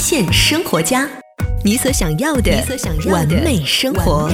现生活家，你所想要的完美生活。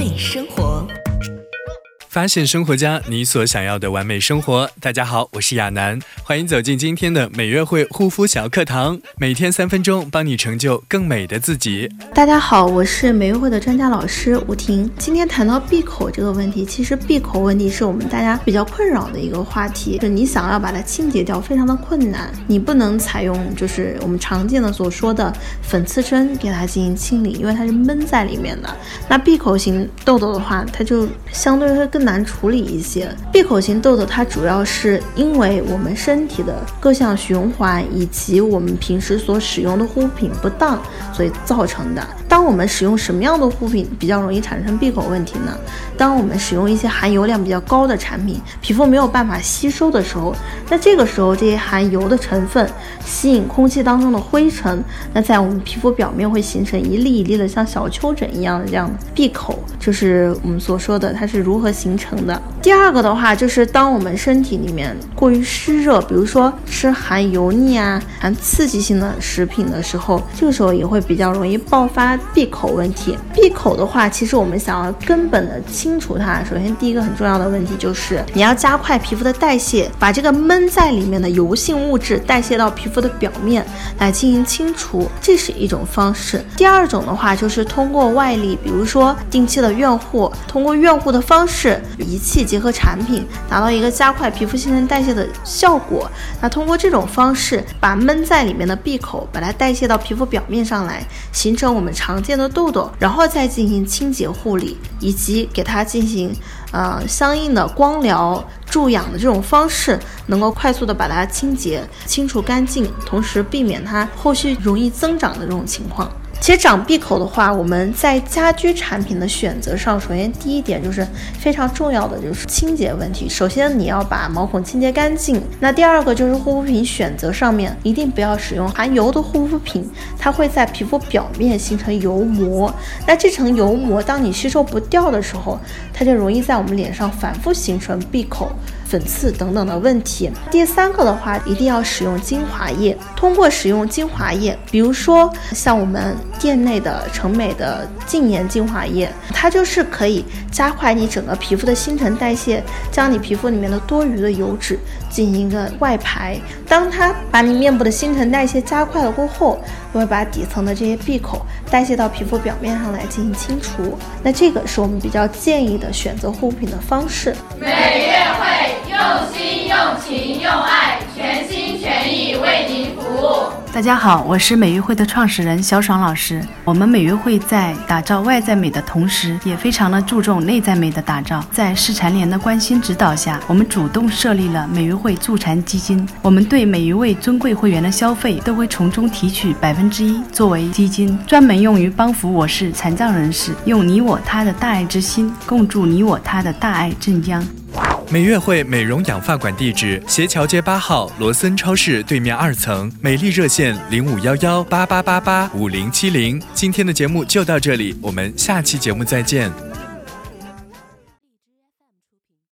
发现生活家，你所想要的完美生活。大家好，我是亚楠，欢迎走进今天的美约会护肤小课堂，每天三分钟，帮你成就更美的自己。大家好，我是美约会的专家老师吴婷。今天谈到闭口这个问题，其实闭口问题是我们大家比较困扰的一个话题，就是你想要把它清洁掉，非常的困难。你不能采用就是我们常见的所说的粉刺针给它进行清理，因为它是闷在里面的。那闭口型痘痘的话，它就相对会更。更难处理一些闭口型痘痘，它主要是因为我们身体的各项循环以及我们平时所使用的护肤品不当，所以造成的。我们使用什么样的护肤品比较容易产生闭口问题呢？当我们使用一些含油量比较高的产品，皮肤没有办法吸收的时候，那这个时候这些含油的成分吸引空气当中的灰尘，那在我们皮肤表面会形成一粒一粒的像小丘疹一样的这样闭口，就是我们所说的它是如何形。成的第二个的话，就是当我们身体里面过于湿热，比如说吃含油腻啊、含刺激性的食品的时候，这个时候也会比较容易爆发闭口问题。闭口的话，其实我们想要根本的清除它，首先第一个很重要的问题就是你要加快皮肤的代谢，把这个闷在里面的油性物质代谢到皮肤的表面来进行清除，这是一种方式。第二种的话，就是通过外力，比如说定期的院护，通过院护的方式。仪器结合产品，达到一个加快皮肤新陈代谢的效果。那通过这种方式，把闷在里面的闭口，把它代谢到皮肤表面上来，形成我们常见的痘痘，然后再进行清洁护理，以及给它进行呃相应的光疗注氧的这种方式，能够快速的把它清洁清除干净，同时避免它后续容易增长的这种情况。其实长闭口的话，我们在家居产品的选择上，首先第一点就是非常重要的就是清洁问题。首先你要把毛孔清洁干净。那第二个就是护肤品选择上面，一定不要使用含油的护肤品，它会在皮肤表面形成油膜。那这层油膜，当你吸收不掉的时候，它就容易在我们脸上反复形成闭口。粉刺等等的问题。第三个的话，一定要使用精华液。通过使用精华液，比如说像我们店内的成美的净颜精华液，它就是可以加快你整个皮肤的新陈代谢，将你皮肤里面的多余的油脂进行一个外排。当它把你面部的新陈代谢加快了过后，就会把底层的这些闭口代谢到皮肤表面上来进行清除。那这个是我们比较建议的选择护肤品的方式。每月。用心、用情、用爱，全心全意为您服务。大家好，我是美育会的创始人小爽老师。我们美育会在打造外在美的同时，也非常的注重内在美的打造。在市残联的关心指导下，我们主动设立了美育会助残基金。我们对每一位尊贵会员的消费，都会从中提取百分之一作为基金，专门用于帮扶我市残障人士。用你我他的大爱之心，共筑你我他的大爱镇江。美悦汇美容养发馆地址：斜桥街八号罗森超市对面二层。美丽热线：零五幺幺八八八八五零七零。今天的节目就到这里，我们下期节目再见。